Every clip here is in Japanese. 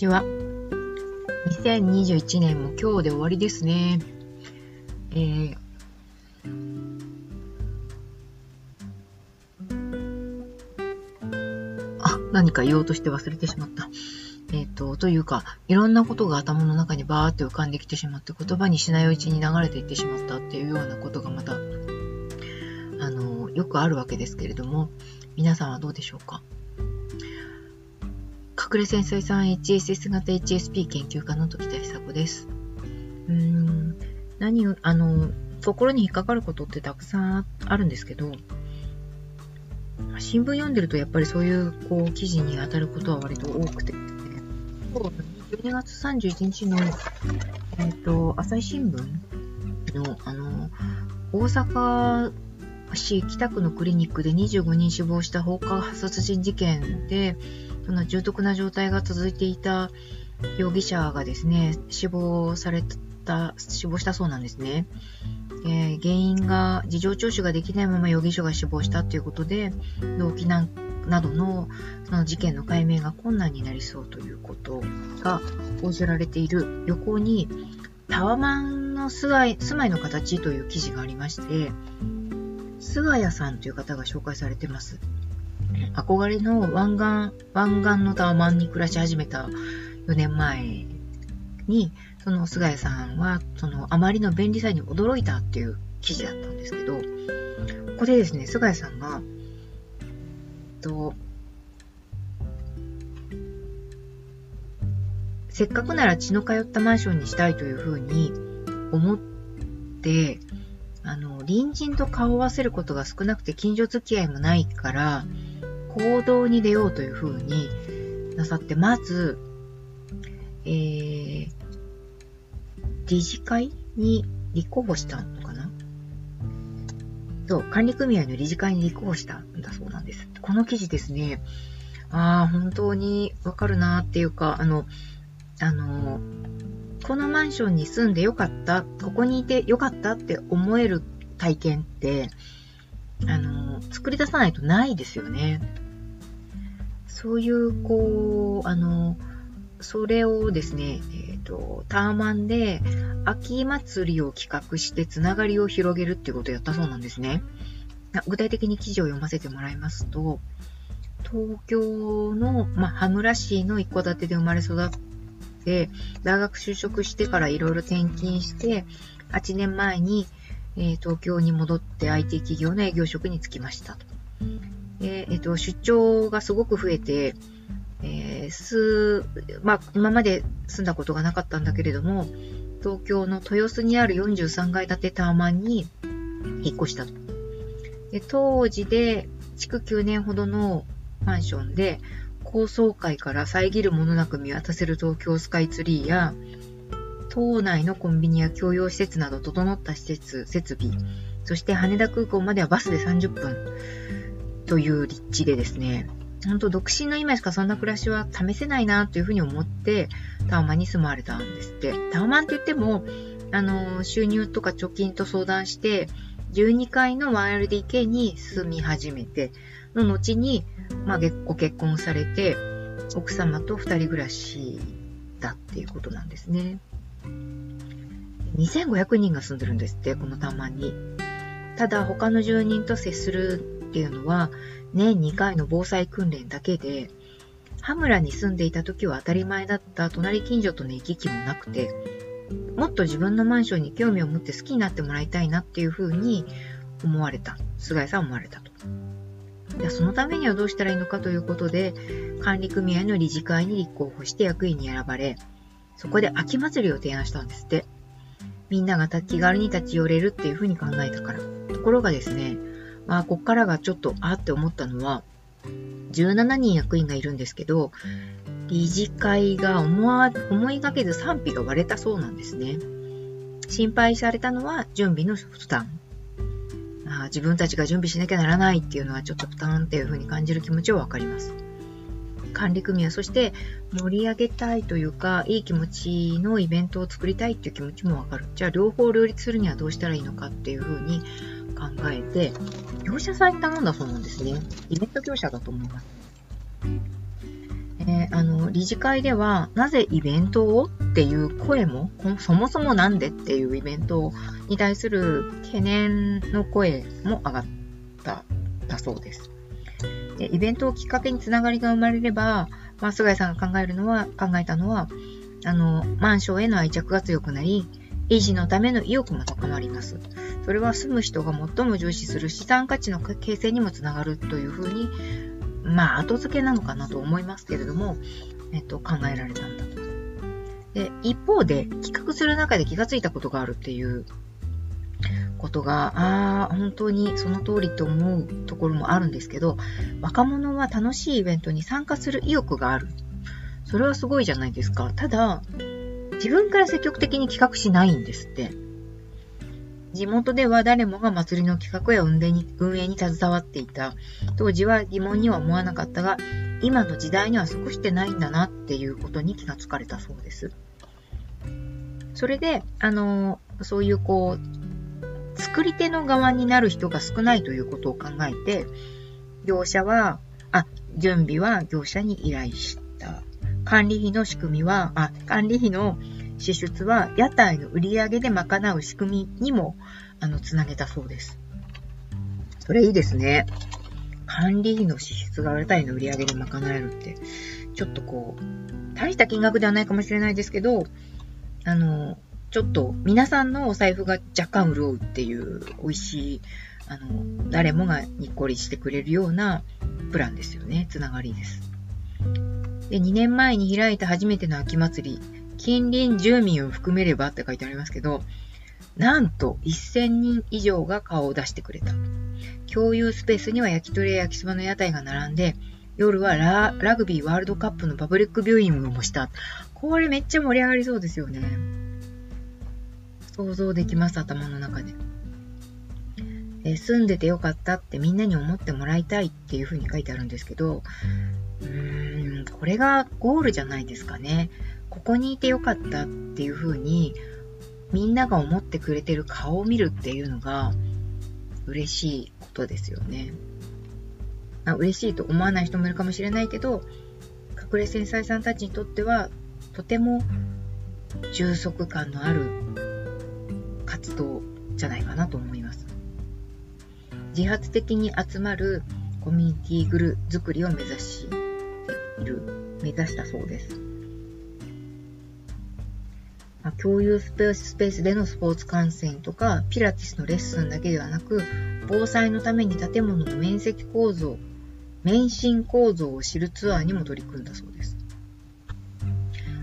ちは。2021年も今日で終わりですね。えー、あ、何か言おうとして忘れてしまった。えっ、ー、と、というか、いろんなことが頭の中にバーって浮かんできてしまって、言葉にしないうちに流れていってしまったっていうようなことがまた、あの、よくあるわけですけれども、皆さんはどうでしょうか？隠れ潜水さん HSS 型 HSP 研究家の時田久子です。うーん、何を、あの、心に引っかかることってたくさんあるんですけど、新聞読んでるとやっぱりそういうこう記事に当たることは割と多くてですね、12月31日の、えっ、ー、と、朝日新聞の、あの、大阪市北区のクリニックで25人死亡した放火殺人事件で、その重篤な状態が続いていた容疑者がですね、死亡された、死亡したそうなんですね。えー、原因が、事情聴取ができないまま容疑者が死亡したということで、動機などのその事件の解明が困難になりそうということが報じられている横に、タワマンの住まい住まいの形という記事がありまして、菅谷さんという方が紹介されてます。憧れの湾岸、湾岸のタワマンに暮らし始めた4年前に、その菅谷さんは、そのあまりの便利さに驚いたっていう記事だったんですけど、ここでですね、菅谷さんが、と、せっかくなら血の通ったマンションにしたいというふうに思って、あの、隣人と顔を合わせることが少なくて近所付き合いもないから、行動に出ようというふうになさって、まず、えー、理事会に立候補したのかな？そう、管理組合の理事会に立候補したんだそうなんです。この記事ですね、ああ、本当にわかるなっていうか、あの、あの、このマンションに住んでよかった、ここにいてよかったって思える体験って、あの、作り出さないとないですよね。そういう、こう、あの、それをですね、えっ、ー、と、ターマンで秋祭りを企画してつながりを広げるっていうことをやったそうなんですね。具体的に記事を読ませてもらいますと、東京の、まあ、羽村市の一戸建てで生まれ育って、大学就職してからいろいろ転勤して、8年前に、えー、東京に戻って IT 企業の営業職に就きましたと。えー、えっと、出張がすごく増えて、えー、す、まあ、今まで住んだことがなかったんだけれども、東京の豊洲にある43階建てタワマンに引っ越したと。で当時で、築9年ほどのマンションで、高層階から遮るものなく見渡せる東京スカイツリーや、島内のコンビニや共用施設など整った施設、設備、そして羽田空港まではバスで30分。という立地でですね、本当独身の今しかそんな暮らしは試せないなというふうに思って、タワマンに住まわれたんですって。タワマンって言っても、あの、収入とか貯金と相談して、12階の 1LDK に住み始めて、の後に、まあ、ご結婚されて、奥様と二人暮らしだっていうことなんですね。2500人が住んでるんですって、このタワマンに。ただ、他の住人と接するっていうのは年2回の防災訓練だけで、羽村に住んでいた時は当たり前だった隣近所との行き来もなくて、もっと自分のマンションに興味を持って好きになってもらいたいなっていうふうに思われた。菅井さん思われたと。でそのためにはどうしたらいいのかということで、管理組合の理事会に立候補して役員に選ばれ、そこで秋祭りを提案したんですって。みんなが気軽に立ち寄れるっていうふうに考えたから。ところがですね、まあ、こっからがちょっと、あって思ったのは、17人役員がいるんですけど、理事会が思わ思いがけず賛否が割れたそうなんですね。心配されたのは準備の負担。あ自分たちが準備しなきゃならないっていうのはちょっと負担っていう風に感じる気持ちはわかります。管理組合、そして盛り上げたいというか、いい気持ちのイベントを作りたいっていう気持ちもわかる。じゃあ両方両立するにはどうしたらいいのかっていう風に考えて、業者さんに頼んだそうなんですね。イベント業者だと思います。えー、あの、理事会では、なぜイベントをっていう声も、そもそもなんでっていうイベントに対する懸念の声も上がっただそうです。イベントをきっかけにつながりが生まれれば、まあ、菅井さんが考えるのは、考えたのは、あの、マンションへの愛着が強くなり、維持のための意欲も高まります。それは住む人が最も重視する資産価値の形成にもつながるというふうにまあ、後付けなのかなと思いますけれども、えっと、考えられたんだと。で、一方で、企画する中で気がついたことがあるっていうことが、ああ、本当にその通りと思うところもあるんですけど、若者は楽しいイベントに参加する意欲がある。それはすごいじゃないですか。ただ、自分から積極的に企画しないんですって。地元では誰もが祭りの企画や運営に運営に携わっていた。当時は疑問には思わなかったが、今の時代には即してないんだなっていうことに気がつかれたそうです。それで、あの、そういうこう、作り手の側になる人が少ないということを考えて、業者は、あ、準備は業者に依頼した。管理費の仕組みは、あ、管理費の支出は屋台の売り上げで賄う仕組みにも、あの、つなげたそうです。それいいですね。管理費の支出が屋台の売り上げで賄えるって、ちょっとこう、大した金額ではないかもしれないですけど、あの、ちょっと皆さんのお財布が若干潤うっていう美味しい、あの、誰もがにっこりしてくれるようなプランですよね。つながりです。で、2年前に開いた初めての秋祭り、近隣住民を含めればって書いてありますけど、なんと1000人以上が顔を出してくれた。共有スペースには焼き鳥や焼きそばの屋台が並んで、夜はララグビーワールドカップのパブリックビューイングもした。これめっちゃ盛り上がりそうですよね。想像できます、頭の中で。え住んでてよかったってみんなに思ってもらいたいっていう風に書いてあるんですけど、うーん、これがゴールじゃないですかね。ここにいてよかったっていう風にみんなが思ってくれてる顔を見るっていうのが嬉しいことですよね。あ嬉しいと思わない人もいるかもしれないけど、隠れ繊細さんたちにとってはとても充足感のある活動じゃないかなと思います。自発的に集まるコミュニティグル作りを目指している、目指したそうです。まあ、共有スペーススペースでのスポーツ観戦とか、ピラティスのレッスンだけではなく、防災のために建物の面積構造、免震構造を知るツアーにも取り組んだそうです。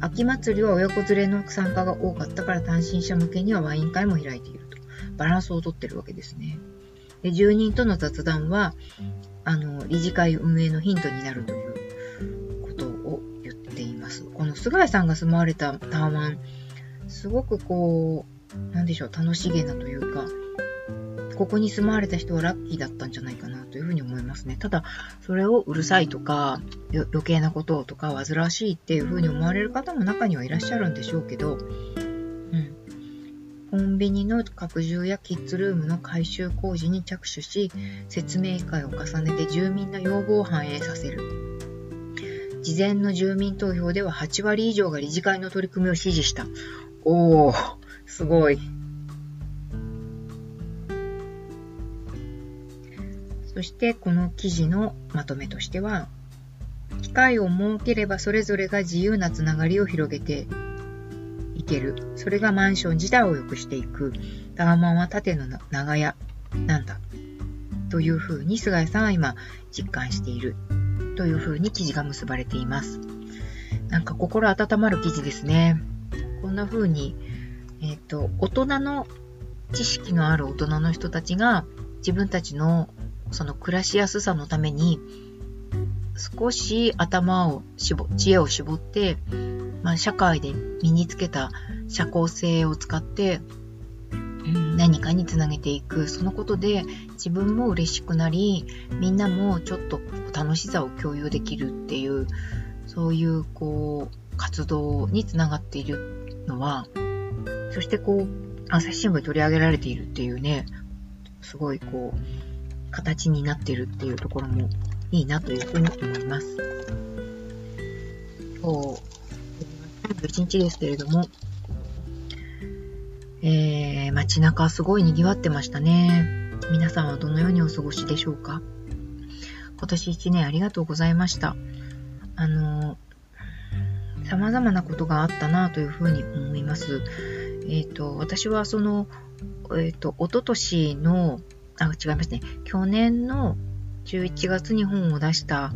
秋祭りは親子連れの参加が多かったから単身者向けにはワイン会も開いていると。バランスをとってるわけですね。で、住人との雑談は、あの、理事会運営のヒントになるということを言っています。この菅井さんが住まわれたタワマン、すごくこう、なんでしょう、楽しげなというか、ここに住まわれた人はラッキーだったんじゃないかなというふうに思いますね。ただ、それをうるさいとか、余計なこととか、煩わしいっていうふうに思われる方も中にはいらっしゃるんでしょうけど、うん。コンビニの拡充やキッズルームの改修工事に着手し、説明会を重ねて住民の要望を反映させる。事前の住民投票では8割以上が理事会の取り組みを支持した。おー、すごい。そしてこの記事のまとめとしては、機会を設ければそれぞれが自由なつながりを広げていける。それがマンション自体を良くしていく。タワマンは縦の長屋なんだ。というふうに菅井さんは今実感している。というふうに記事が結ばれています。なんか心温まる記事ですね。こんな風に、えっ、ー、と、大人の知識のある大人の人たちが自分たちのその暮らしやすさのために少し頭を絞、知恵を絞って、まあ、社会で身につけた社交性を使って、うん、何かにつなげていく。そのことで自分も嬉しくなり、みんなもちょっと楽しさを共有できるっていう、そういうこう、活動につながっているのは、そしてこう、朝日新聞取り上げられているっていうね、すごいこう、形になってるっていうところもいいなというふうに思います。今日、31日ですけれども、えー、街中すごい賑わってましたね。皆さんはどのようにお過ごしでしょうか？今年1年ありがとうございました。あの、様々なことがあったなというふうに思います。えっ、ー、と、私はその、えっ、ー、と、おととしの、あ、違いますね。去年の11月に本を出した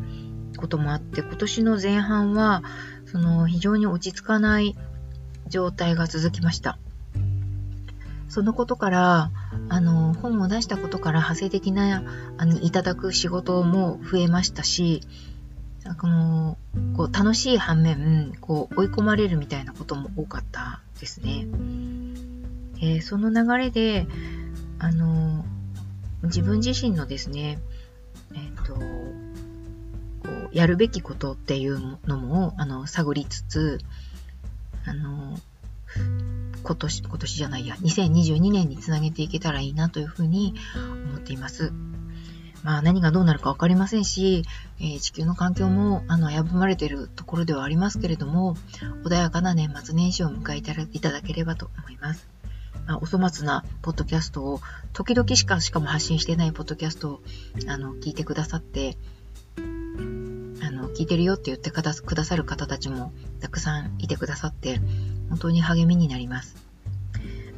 こともあって、今年の前半は、その、非常に落ち着かない状態が続きました。そのことから、あの、本を出したことから派生的な、あの、いただく仕事も増えましたし、この、こう、楽しい反面、こう、追い込まれるみたいなことも多かったですね。えー、その流れで、あの、自分自身のですね、え、ー、と、こう、やるべきことっていうのも、あの、探りつつ、あの、今年、今年じゃないや、2022年につなげていけたらいいなというふうに思っています。まあ何がどうなるかわかりませんし、えー、地球の環境もあの危ぶまれているところではありますけれども、穏やかな年末年始を迎えいただければと思います。まあ、お粗末なポッドキャストを、時々しかしかも発信してないポッドキャストをあの聞いてくださって、あの、聞いてるよって言ってくださる方たちもたくさんいてくださって、本当に励みになります。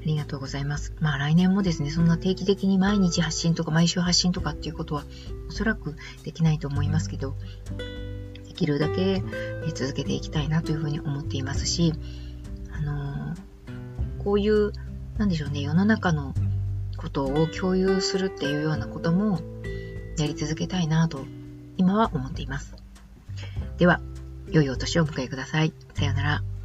ありがとうございます。まあ来年もですね、そんな定期的に毎日発信とか毎週発信とかっていうことはおそらくできないと思いますけど、できるだけ続けていきたいなというふうに思っていますし、あのー、こういう、何でしょうね、世の中のことを共有するっていうようなこともやり続けたいなと今は思っています。では、良いお年をお迎えください。さようなら。